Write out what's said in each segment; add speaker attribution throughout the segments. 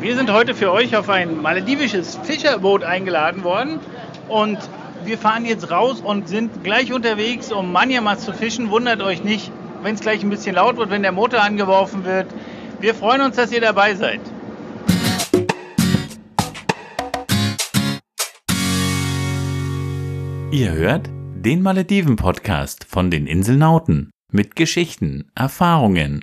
Speaker 1: wir sind heute für euch auf ein maledivisches Fischerboot eingeladen worden und wir fahren jetzt raus und sind gleich unterwegs, um Manjamas zu fischen. Wundert euch nicht, wenn es gleich ein bisschen laut wird, wenn der Motor angeworfen wird. Wir freuen uns, dass ihr dabei seid.
Speaker 2: Ihr hört den Malediven-Podcast von den Inselnauten mit Geschichten, Erfahrungen,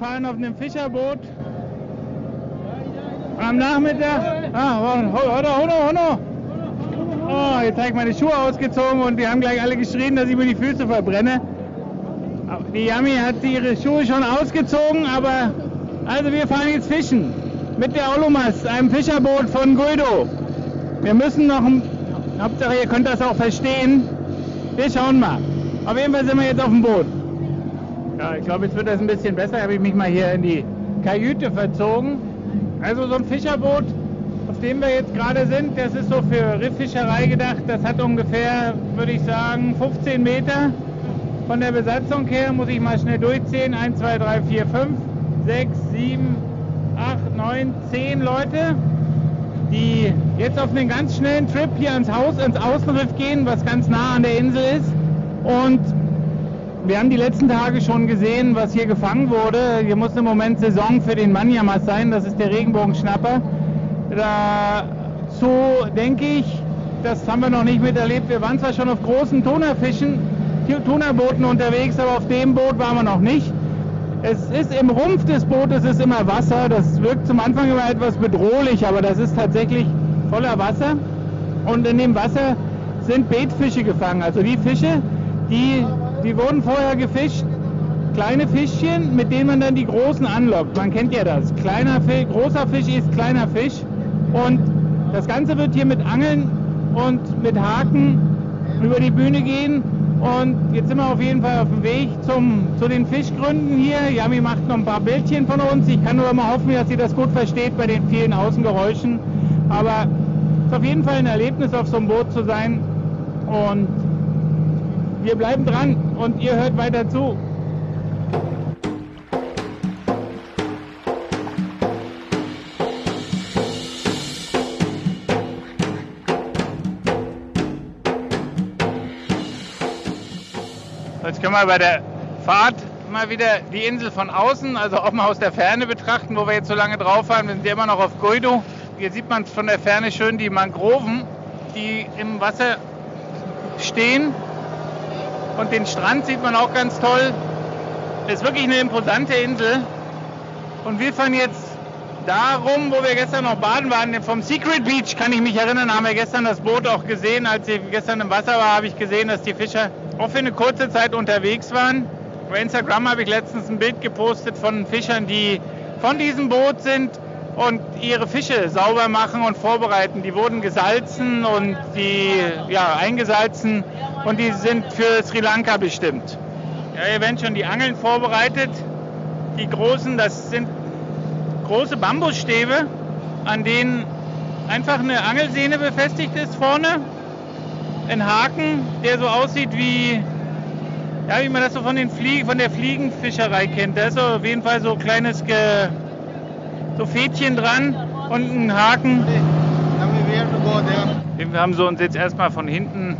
Speaker 1: Fahren auf einem Fischerboot. Am Nachmittag. Ah, Hono, Hono, Hono. Oh, jetzt habe ich meine Schuhe ausgezogen und die haben gleich alle geschrien, dass ich mir die Füße verbrenne. Die Yami hat ihre Schuhe schon ausgezogen, aber also wir fahren jetzt fischen mit der Olumas, einem Fischerboot von Guido. Wir müssen noch, Hauptsache ihr könnt das auch verstehen. Wir schauen mal. Auf jeden Fall sind wir jetzt auf dem Boot. Ja, ich glaube, jetzt wird das ein bisschen besser. Habe ich mich mal hier in die Kajüte verzogen. Also so ein Fischerboot, auf dem wir jetzt gerade sind, das ist so für Rifffischerei gedacht. Das hat ungefähr, würde ich sagen, 15 Meter. Von der Besatzung her muss ich mal schnell durchzählen. 1, 2, 3, 4, 5, 6, 7, 8, 9, 10 Leute, die jetzt auf einen ganz schnellen Trip hier ans Haus, ins Außenriff gehen, was ganz nah an der Insel ist. Und wir haben die letzten Tage schon gesehen, was hier gefangen wurde. Hier muss im Moment Saison für den Manjamas sein, das ist der Regenbogenschnapper. Dazu denke ich, das haben wir noch nicht miterlebt. Wir waren zwar schon auf großen Tonerfischen, Tunerbooten unterwegs, aber auf dem Boot waren wir noch nicht. Es ist im Rumpf des Bootes ist immer Wasser. Das wirkt zum Anfang immer etwas bedrohlich, aber das ist tatsächlich voller Wasser. Und in dem Wasser sind Beetfische gefangen. Also die Fische, die, die wurden vorher gefischt. Kleine Fischchen, mit denen man dann die großen anlockt. Man kennt ja das. Kleiner Fisch, großer Fisch ist kleiner Fisch. Und das Ganze wird hier mit Angeln und mit Haken über die Bühne gehen. Und jetzt sind wir auf jeden Fall auf dem Weg zum, zu den Fischgründen hier. Yami macht noch ein paar Bildchen von uns. Ich kann nur mal hoffen, dass sie das gut versteht bei den vielen Außengeräuschen. Aber es ist auf jeden Fall ein Erlebnis, auf so einem Boot zu sein. Und wir bleiben dran und ihr hört weiter zu. Jetzt können wir bei der Fahrt mal wieder die Insel von außen, also auch mal aus der Ferne betrachten, wo wir jetzt so lange drauf fahren. Wir sind ja immer noch auf Guido. Hier sieht man von der Ferne schön die Mangroven, die im Wasser stehen. Und den Strand sieht man auch ganz toll. Ist wirklich eine imposante Insel. Und wir fahren jetzt darum, wo wir gestern noch baden waren. Vom Secret Beach kann ich mich erinnern, haben wir gestern das Boot auch gesehen. Als ich gestern im Wasser war, habe ich gesehen, dass die Fischer auch für eine kurze Zeit unterwegs waren. Bei Instagram habe ich letztens ein Bild gepostet von Fischern, die von diesem Boot sind und ihre Fische sauber machen und vorbereiten. Die wurden gesalzen und die ja, eingesalzen und die sind für Sri Lanka bestimmt. Ja, hier werden schon die Angeln vorbereitet. Die großen, das sind große Bambusstäbe, an denen einfach eine Angelsehne befestigt ist vorne. Ein Haken, der so aussieht wie, ja, wie man das so von, den Flie von der Fliegenfischerei kennt. Da ist so auf jeden Fall so ein kleines Ge so Fädchen dran und ein Haken. Wir haben so uns jetzt erstmal von hinten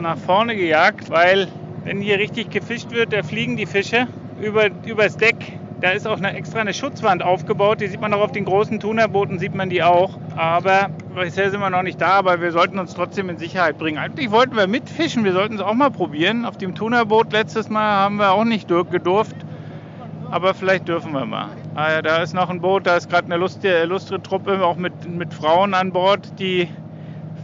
Speaker 1: nach vorne gejagt, weil wenn hier richtig gefischt wird, da fliegen die Fische über, übers Deck. Da ist auch eine, extra eine Schutzwand aufgebaut, die sieht man auch auf den großen Tunerbooten, sieht man die auch. Aber bisher sind wir noch nicht da, aber wir sollten uns trotzdem in Sicherheit bringen. Eigentlich wollten wir mitfischen, wir sollten es auch mal probieren. Auf dem Tunerboot letztes Mal haben wir auch nicht dur- gedurft, aber vielleicht dürfen wir mal. Ah ja, da ist noch ein Boot, da ist gerade eine lustige, lustige Truppe, auch mit, mit Frauen an Bord, die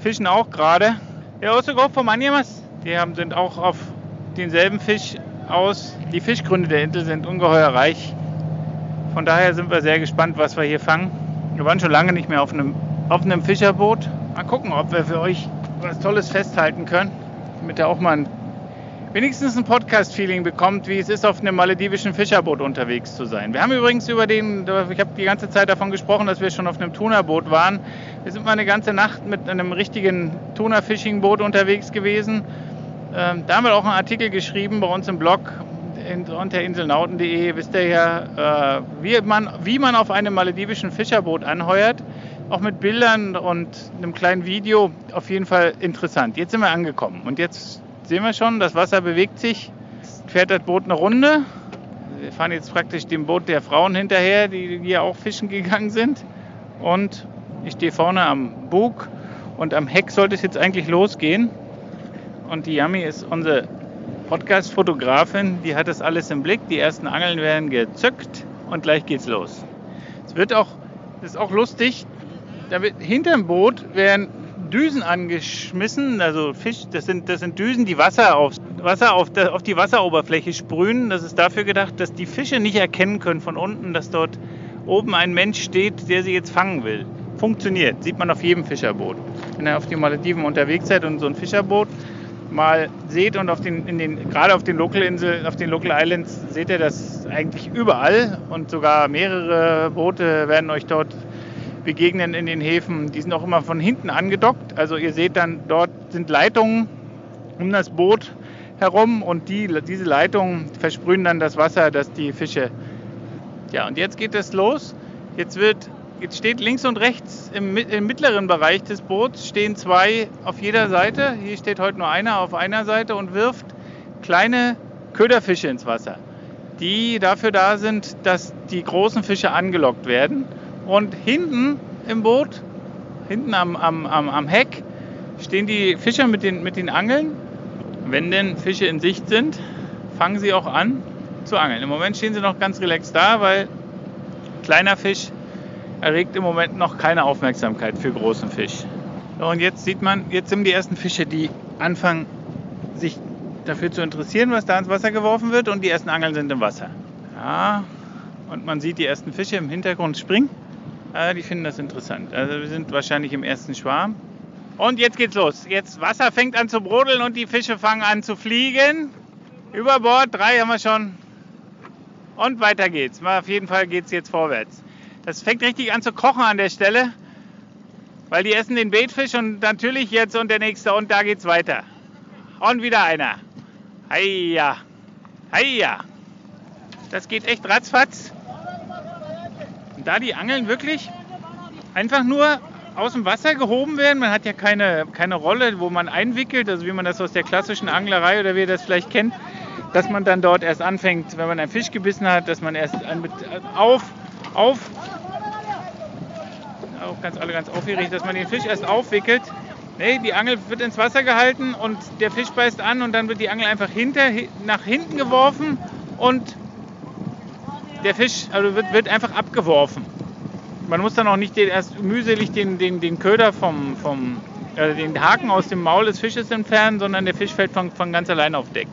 Speaker 1: fischen auch gerade. Der Ostergruppe vom Anjemas, die haben, sind auch auf denselben Fisch aus. Die Fischgründe der Insel sind ungeheuer reich. Von daher sind wir sehr gespannt, was wir hier fangen. Wir waren schon lange nicht mehr auf einem, auf einem Fischerboot. Mal gucken, ob wir für euch was Tolles festhalten können, damit ihr auch mal ein, wenigstens ein Podcast-Feeling bekommt, wie es ist, auf einem maledivischen Fischerboot unterwegs zu sein. Wir haben übrigens über den, ich habe die ganze Zeit davon gesprochen, dass wir schon auf einem Tunerboot waren. Wir sind mal eine ganze Nacht mit einem richtigen Tuna-Fishing-Boot unterwegs gewesen. Ähm, da haben wir auch einen Artikel geschrieben bei uns im Blog unter inselnauten.de. Wisst ihr ja, äh, wie, man, wie man auf einem maledivischen Fischerboot anheuert. Auch mit Bildern und einem kleinen Video. Auf jeden Fall interessant. Jetzt sind wir angekommen und jetzt sehen wir schon, das Wasser bewegt sich. Fährt das Boot eine Runde. Wir fahren jetzt praktisch dem Boot der Frauen hinterher, die hier auch fischen gegangen sind. Und ich stehe vorne am Bug und am Heck sollte es jetzt eigentlich losgehen und die Yami ist unsere Podcast-Fotografin. Die hat das alles im Blick. Die ersten Angeln werden gezückt und gleich geht's los. Es wird auch, das ist auch lustig, da wird, hinterm Boot werden Düsen angeschmissen, also Fisch, das sind, das sind Düsen, die Wasser, auf, Wasser auf, auf die Wasseroberfläche sprühen. Das ist dafür gedacht, dass die Fische nicht erkennen können von unten, dass dort oben ein Mensch steht, der sie jetzt fangen will. Funktioniert, sieht man auf jedem Fischerboot. Wenn ihr auf die Malediven unterwegs seid und so ein Fischerboot mal seht und auf den, in den, gerade auf den Local Inseln, auf den Local Islands seht ihr das eigentlich überall und sogar mehrere Boote werden euch dort begegnen in den Häfen. Die sind auch immer von hinten angedockt. Also ihr seht dann, dort sind Leitungen um das Boot herum und die, diese Leitungen versprühen dann das Wasser, dass die Fische. Ja, und jetzt geht es los. Jetzt wird Jetzt steht links und rechts im, im, mittleren Bereich des Boots stehen zwei auf jeder Seite. Hier steht heute nur einer auf einer Seite und wirft kleine Köderfische ins Wasser, die dafür da sind, dass die großen Fische angelockt werden. Und hinten im Boot, hinten am, am, am, am Heck, stehen die Fischer mit den, mit den Angeln. Wenn denn Fische in Sicht sind, fangen sie auch an zu angeln. Im Moment stehen sie noch ganz relaxed da, weil kleiner Fisch erregt im Moment noch keine Aufmerksamkeit für großen Fisch. und jetzt sieht man, jetzt sind die ersten Fische, die anfangen, sich dafür zu interessieren, was da ins Wasser geworfen wird und die ersten Angeln sind im Wasser. Ja, und man sieht die ersten Fische im Hintergrund springen. Ja, die finden das interessant. Also wir sind wahrscheinlich im ersten Schwarm. Und jetzt geht's los. Jetzt Wasser fängt an zu brodeln und die Fische fangen an zu fliegen. Über Bord, drei haben wir schon. Und weiter geht's. Auf jeden Fall geht's jetzt vorwärts. Das fängt richtig an zu kochen an der Stelle, weil die essen den Beetfisch und natürlich jetzt und der nächste und da geht's weiter. Und wieder einer. Heia, heia. Das geht echt ratzfatz. Und da die Angeln wirklich einfach nur aus dem Wasser gehoben werden. Man hat ja keine, keine Rolle, wo man einwickelt, also wie man das aus der klassischen Anglerei oder wie ihr das vielleicht kennt, dass man dann dort erst anfängt, wenn man einen Fisch gebissen hat, dass man erst auf, auf auch ganz alle ganz aufgeregt, dass man den Fisch erst aufwickelt. Nee, die Angel wird ins Wasser gehalten und der Fisch beißt an und dann wird die Angel einfach hinter, nach hinten geworfen und der Fisch also wird, wird einfach abgeworfen. Man muss dann auch nicht den, erst mühselig den, den, den Köder vom, vom äh, den Haken aus dem Maul des Fisches entfernen, sondern der Fisch fällt von, von ganz allein auf Deck.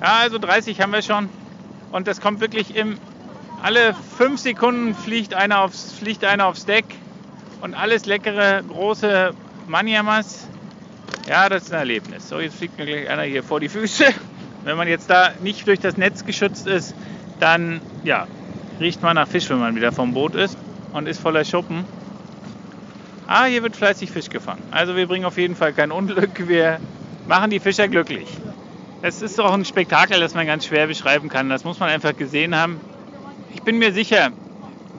Speaker 1: Ja, also 30 haben wir schon und das kommt wirklich im alle fünf Sekunden fliegt einer aufs, fliegt einer aufs Deck und alles leckere, große Manyamas. Ja, das ist ein Erlebnis. So, jetzt fliegt mir gleich einer hier vor die Füße. Wenn man jetzt da nicht durch das Netz geschützt ist, dann ja, riecht man nach Fisch, wenn man wieder vom Boot ist und ist voller Schuppen. Ah, hier wird fleißig Fisch gefangen. Also wir bringen auf jeden Fall kein Unglück. Wir machen die Fischer glücklich. Es ist auch ein Spektakel, das man ganz schwer beschreiben kann. Das muss man einfach gesehen haben. Ich bin mir sicher,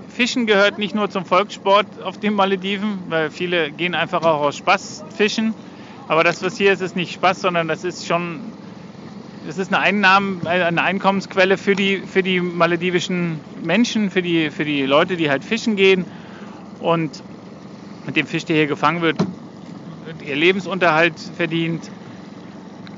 Speaker 1: Fischen gehört nicht nur zum Volkssport auf den Malediven, weil viele gehen einfach auch aus Spaß fischen. Aber das, was hier ist, ist nicht Spaß, sondern das ist schon das ist eine, Einnahmen, eine Einkommensquelle für die, für die maledivischen Menschen, für die, für die Leute, die halt fischen gehen. Und mit dem Fisch, der hier gefangen wird, wird ihr Lebensunterhalt verdient.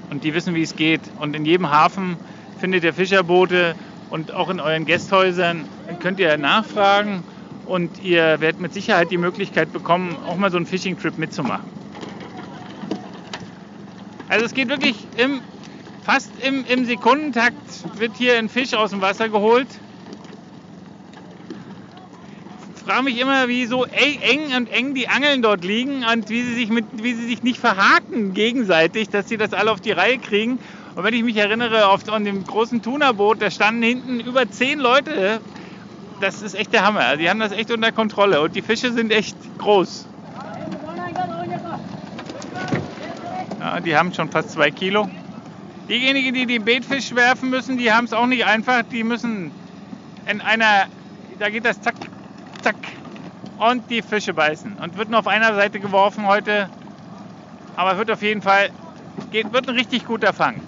Speaker 1: Und die wissen, wie es geht. Und in jedem Hafen findet ihr Fischerboote, und auch in euren Gästhäusern könnt ihr nachfragen und ihr werdet mit Sicherheit die Möglichkeit bekommen, auch mal so einen Fishing-Trip mitzumachen. Also es geht wirklich im, fast im, im Sekundentakt wird hier ein Fisch aus dem Wasser geholt. Ich frage mich immer, wie so eng und eng die Angeln dort liegen und wie sie sich, mit, wie sie sich nicht verhaken gegenseitig, dass sie das alle auf die Reihe kriegen. Und wenn ich mich erinnere, auf an dem großen Tunerboot, da standen hinten über zehn Leute. Das ist echt der Hammer. Also die haben das echt unter Kontrolle und die Fische sind echt groß. Ja, die haben schon fast zwei Kilo. Diejenigen, die den Beetfisch werfen müssen, die haben es auch nicht einfach. Die müssen in einer, da geht das zack, zack und die Fische beißen. Und wird nur auf einer Seite geworfen heute. Aber wird auf jeden Fall, geht, wird ein richtig guter Fang.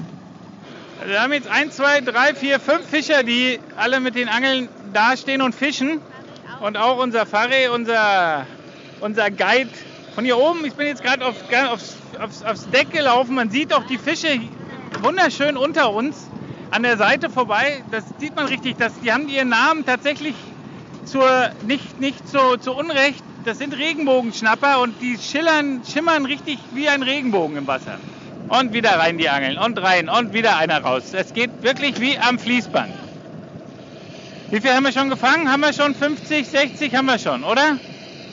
Speaker 1: Also wir haben jetzt 1, 2, 3, 4, 5 Fischer, die alle mit den Angeln dastehen und fischen. Und auch unser Farre, unser, unser Guide von hier oben. Ich bin jetzt gerade auf, aufs, aufs, aufs Deck gelaufen. Man sieht auch die Fische wunderschön unter uns an der Seite vorbei. Das sieht man richtig. Dass, die haben ihren Namen tatsächlich zur, nicht, nicht zu, zu Unrecht. Das sind Regenbogenschnapper und die schillern, schimmern richtig wie ein Regenbogen im Wasser. Und wieder rein die Angeln und rein und wieder einer raus. Es geht wirklich wie am Fließband. Wie viel haben wir schon gefangen? Haben wir schon 50, 60 haben wir schon, oder?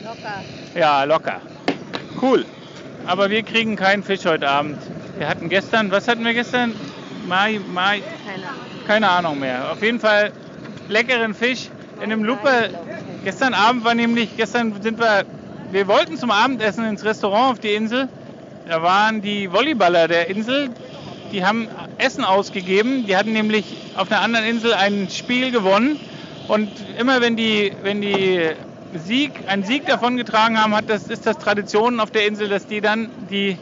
Speaker 3: Locker.
Speaker 1: Ja, locker. Cool. Aber wir kriegen keinen Fisch heute Abend. Wir hatten gestern, was hatten wir gestern? Mai, Mai,
Speaker 3: Keine Ahnung.
Speaker 1: keine Ahnung mehr. Auf jeden Fall leckeren Fisch in einem Lupe. Gestern Abend war nämlich, gestern sind wir, wir wollten zum Abendessen ins Restaurant auf die Insel. Da waren die Volleyballer der Insel, die haben Essen ausgegeben. Die hatten nämlich auf einer anderen Insel ein Spiel gewonnen. Und immer wenn die, wenn die Sieg, einen Sieg davongetragen haben, hat das, ist das Tradition auf der Insel, dass die dann die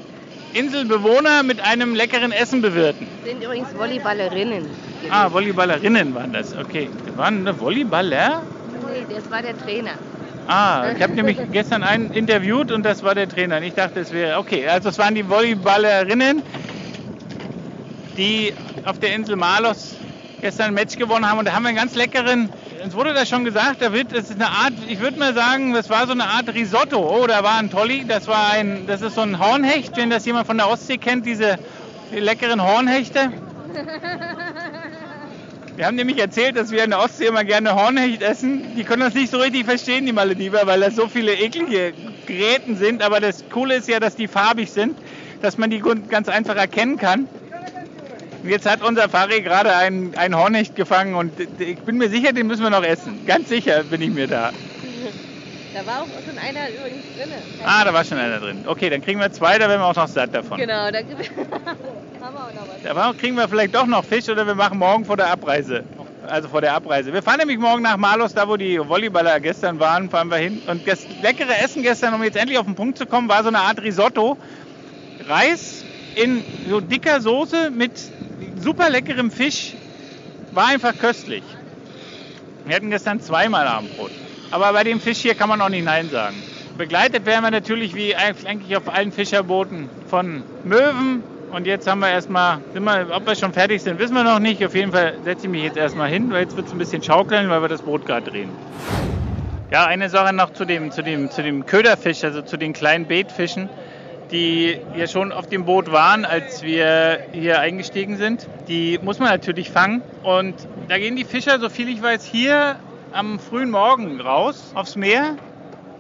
Speaker 1: Inselbewohner mit einem leckeren Essen bewirten.
Speaker 3: Sind übrigens Volleyballerinnen.
Speaker 1: Ah, Volleyballerinnen waren das. Okay. Waren eine Volleyballer?
Speaker 3: Nee, das war der Trainer.
Speaker 1: Ah, ich habe nämlich gestern einen interviewt und das war der Trainer. Und ich dachte, es wäre. Okay, also es waren die Volleyballerinnen, die auf der Insel Malos gestern ein Match gewonnen haben. Und da haben wir einen ganz leckeren. Es wurde da schon gesagt, da wird, es ist eine Art, ich würde mal sagen, das war so eine Art Risotto. Oh, da war ein Tolli, das war ein, das ist so ein Hornhecht, wenn das jemand von der Ostsee kennt, diese die leckeren Hornhechte. Wir haben nämlich erzählt, dass wir in der Ostsee immer gerne Hornhecht essen. Die können das nicht so richtig verstehen, die Malediver, weil das so viele eklige Gräten sind. Aber das Coole ist ja, dass die farbig sind, dass man die ganz einfach erkennen kann. Jetzt hat unser Fari gerade einen, einen Hornhecht gefangen und ich bin mir sicher, den müssen wir noch essen. Ganz sicher bin ich mir da.
Speaker 3: Da war auch schon einer übrigens drin.
Speaker 1: Ah, da war schon einer drin. Okay, dann kriegen wir zwei, da werden wir auch noch satt davon.
Speaker 3: Genau, da haben wir auch noch was.
Speaker 1: Da kriegen wir vielleicht doch noch Fisch oder wir machen morgen vor der Abreise. Also vor der Abreise. Wir fahren nämlich morgen nach Malos, da wo die Volleyballer gestern waren, fahren wir hin. Und das leckere Essen gestern, um jetzt endlich auf den Punkt zu kommen, war so eine Art Risotto. Reis in so dicker Soße mit super leckerem Fisch. War einfach köstlich. Wir hatten gestern zweimal Abendbrot. Aber bei dem Fisch hier kann man auch nicht Nein sagen. Begleitet werden wir natürlich wie eigentlich auf allen Fischerbooten von Möwen. Und jetzt haben wir erstmal, sind wir, ob wir schon fertig sind, wissen wir noch nicht. Auf jeden Fall setze ich mich jetzt erstmal hin, weil jetzt wird es ein bisschen schaukeln, weil wir das Boot gerade drehen. Ja, eine Sache noch zu dem, zu, dem, zu dem Köderfisch, also zu den kleinen Beetfischen, die ja schon auf dem Boot waren, als wir hier eingestiegen sind. Die muss man natürlich fangen. Und da gehen die Fischer, so viel ich weiß, hier am frühen Morgen raus aufs Meer.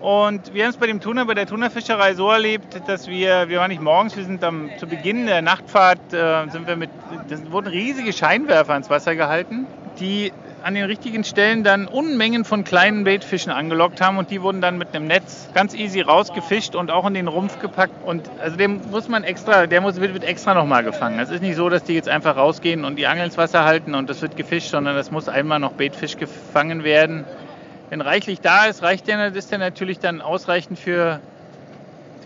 Speaker 1: Und wir haben es bei dem Tuna, bei der Tunafischerei so erlebt, dass wir, wir waren nicht morgens, wir sind am, zu Beginn der Nachtfahrt, äh, sind wir mit, das wurden riesige Scheinwerfer ins Wasser gehalten, die an den richtigen Stellen dann Unmengen von kleinen Baitfischen angelockt haben und die wurden dann mit einem Netz ganz easy rausgefischt und auch in den Rumpf gepackt. Und also dem muss man extra, der muss, wird, wird extra nochmal gefangen. Es ist nicht so, dass die jetzt einfach rausgehen und die Angel ins Wasser halten und das wird gefischt, sondern das muss einmal noch Baitfisch gefangen werden. Wenn reichlich da ist, reicht der, ist der natürlich dann ausreichend für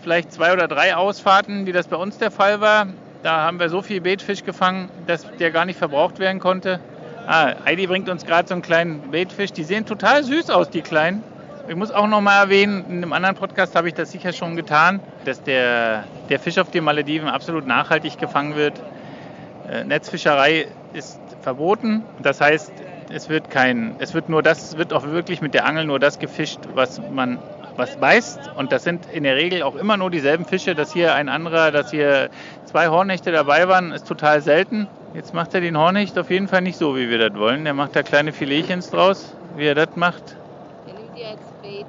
Speaker 1: vielleicht zwei oder drei Ausfahrten, wie das bei uns der Fall war. Da haben wir so viel Baitfisch gefangen, dass der gar nicht verbraucht werden konnte. Ah, Heidi bringt uns gerade so einen kleinen Baitfisch. Die sehen total süß aus, die kleinen. Ich muss auch noch mal erwähnen, in einem anderen Podcast habe ich das sicher schon getan, dass der, der Fisch auf den Malediven absolut nachhaltig gefangen wird. Äh, Netzfischerei ist verboten. Das heißt, es wird kein, es wird nur das, wird auch wirklich mit der Angel nur das gefischt, was man was beißt. Und das sind in der Regel auch immer nur dieselben Fische. Dass hier ein anderer, dass hier zwei Hornhechte dabei waren, ist total selten. Jetzt macht er den Hornhecht auf jeden Fall nicht so, wie wir das wollen. Der macht da kleine Filetchens draus, wie er das macht.
Speaker 3: Der nimmt die als Bait.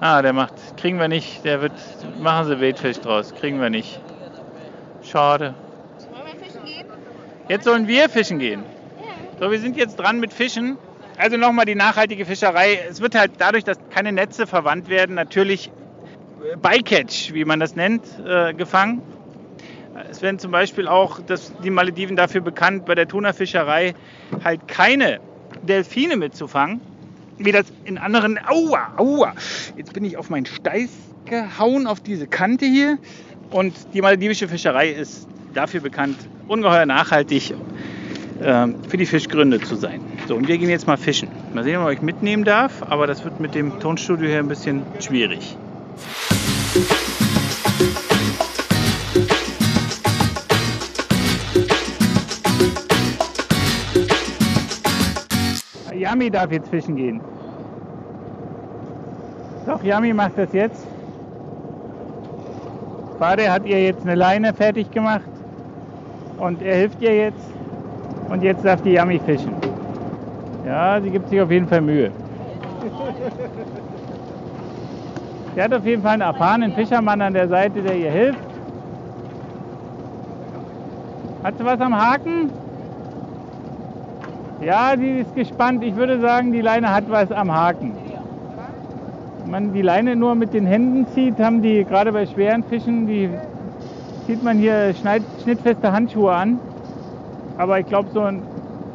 Speaker 1: Ah, der macht, kriegen wir nicht. Der wird, machen sie Baitfisch draus, kriegen wir nicht. Schade.
Speaker 3: Wollen wir fischen gehen?
Speaker 1: Jetzt sollen wir fischen gehen. So, wir sind jetzt dran mit Fischen. Also nochmal die nachhaltige Fischerei. Es wird halt dadurch, dass keine Netze verwandt werden, natürlich Bycatch, wie man das nennt, äh, gefangen. Es werden zum Beispiel auch das, die Malediven dafür bekannt, bei der Tunafischerei halt keine Delfine mitzufangen, wie das in anderen. Aua, aua! Jetzt bin ich auf meinen Steiß gehauen, auf diese Kante hier. Und die maledivische Fischerei ist dafür bekannt, ungeheuer nachhaltig ähm, für die Fischgründe zu sein. So, und wir gehen jetzt mal fischen. Mal sehen, ob ich euch mitnehmen darf, aber das wird mit dem Tonstudio hier ein bisschen schwierig. Yami darf jetzt fischen gehen. Doch, Yami macht das jetzt. Vater hat ihr jetzt eine Leine fertig gemacht und er hilft ihr jetzt. Und jetzt darf die Yami fischen. Ja, sie gibt sich auf jeden Fall Mühe. Sie hat auf jeden Fall einen erfahrenen Fischermann an der Seite, der ihr hilft. Hat sie was am Haken? Ja, sie ist gespannt. Ich würde sagen, die Leine hat was am Haken. Wenn man die Leine nur mit den Händen zieht, haben die gerade bei schweren Fischen, die zieht man hier schneid, schnittfeste Handschuhe an. Aber ich glaube, so ein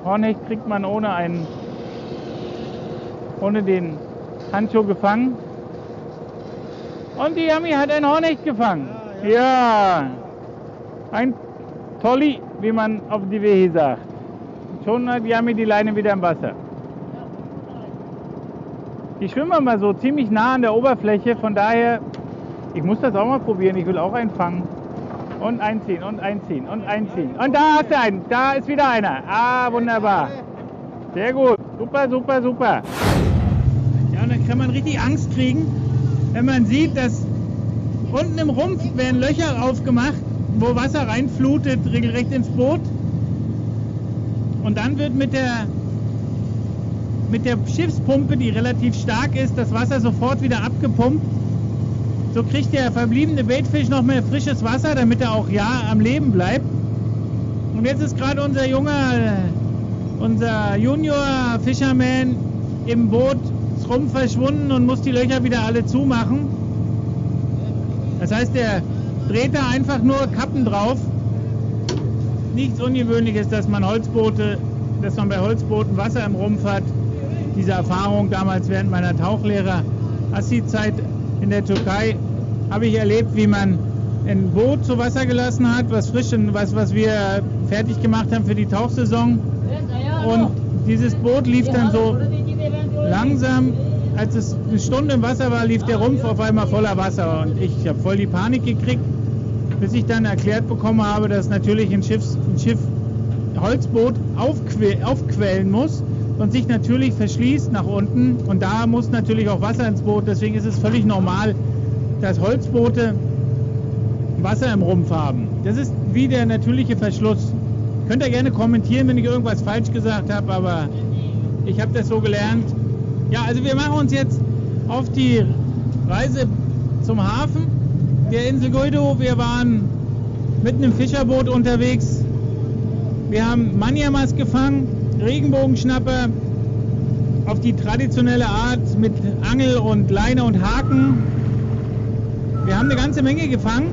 Speaker 1: Hornhecht kriegt man ohne, einen, ohne den Handschuh gefangen. Und die Yami hat ein Hornhecht gefangen. Ja, ein Tolli, wie man auf die Wehe sagt. Schon hat Yami die Leine wieder im Wasser. Die schwimmen mal so ziemlich nah an der Oberfläche, von daher, ich muss das auch mal probieren, ich will auch einen fangen. Und einziehen und einziehen und einziehen. Und da hast du einen, da ist wieder einer. Ah, wunderbar. Sehr gut. Super, super, super. Ja, und dann kann man richtig Angst kriegen, wenn man sieht, dass unten im Rumpf werden Löcher aufgemacht, wo Wasser reinflutet, regelrecht ins Boot. Und dann wird mit der, mit der Schiffspumpe, die relativ stark ist, das Wasser sofort wieder abgepumpt. So kriegt der verbliebene Baitfisch noch mehr frisches Wasser, damit er auch ja am Leben bleibt. Und jetzt ist gerade unser junger, unser Junior Fisherman im Boot rum verschwunden und muss die Löcher wieder alle zumachen. Das heißt, der dreht da einfach nur Kappen drauf. Nichts Ungewöhnliches, dass man Holzboote, dass man bei Holzbooten Wasser im Rumpf hat. Diese Erfahrung damals während meiner Tauchlehrer Assi-Zeit in der Türkei habe ich erlebt, wie man ein Boot zu Wasser gelassen hat, was frisch, was, was wir fertig gemacht haben für die Tauchsaison. Und dieses Boot lief dann so langsam, als es eine Stunde im Wasser war, lief der Rumpf auf einmal voller Wasser. Und ich habe voll die Panik gekriegt, bis ich dann erklärt bekommen habe, dass natürlich ein, Schiffs, ein Schiff Holzboot aufque aufquellen muss und sich natürlich verschließt nach unten. Und da muss natürlich auch Wasser ins Boot. Deswegen ist es völlig normal, dass Holzboote Wasser im Rumpf haben. Das ist wie der natürliche Verschluss. Könnt ihr gerne kommentieren, wenn ich irgendwas falsch gesagt habe, aber ich habe das so gelernt. Ja, also wir machen uns jetzt auf die Reise zum Hafen der Insel Guido. Wir waren mit einem Fischerboot unterwegs. Wir haben Manjamas gefangen, Regenbogenschnapper auf die traditionelle Art mit Angel und Leine und Haken. Wir haben eine ganze Menge gefangen.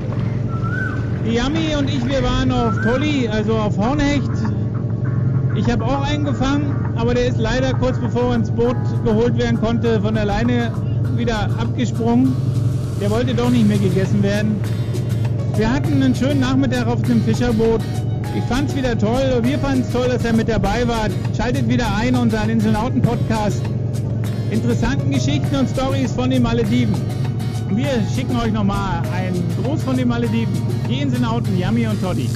Speaker 1: Die Yami und ich, wir waren auf Tolli, also auf Hornhecht. Ich habe auch einen gefangen, aber der ist leider kurz bevor er ins Boot geholt werden konnte, von der Leine wieder abgesprungen. Der wollte doch nicht mehr gegessen werden. Wir hatten einen schönen Nachmittag auf dem Fischerboot. Ich fand es wieder toll, wir fanden es toll, dass er mit dabei war. Schaltet wieder ein, unseren Inselnauten-Podcast. Interessanten Geschichten und Stories von den Malediven. Wir schicken euch nochmal einen Gruß von den Malediven. Die Inselnauten, Yami und Toddy.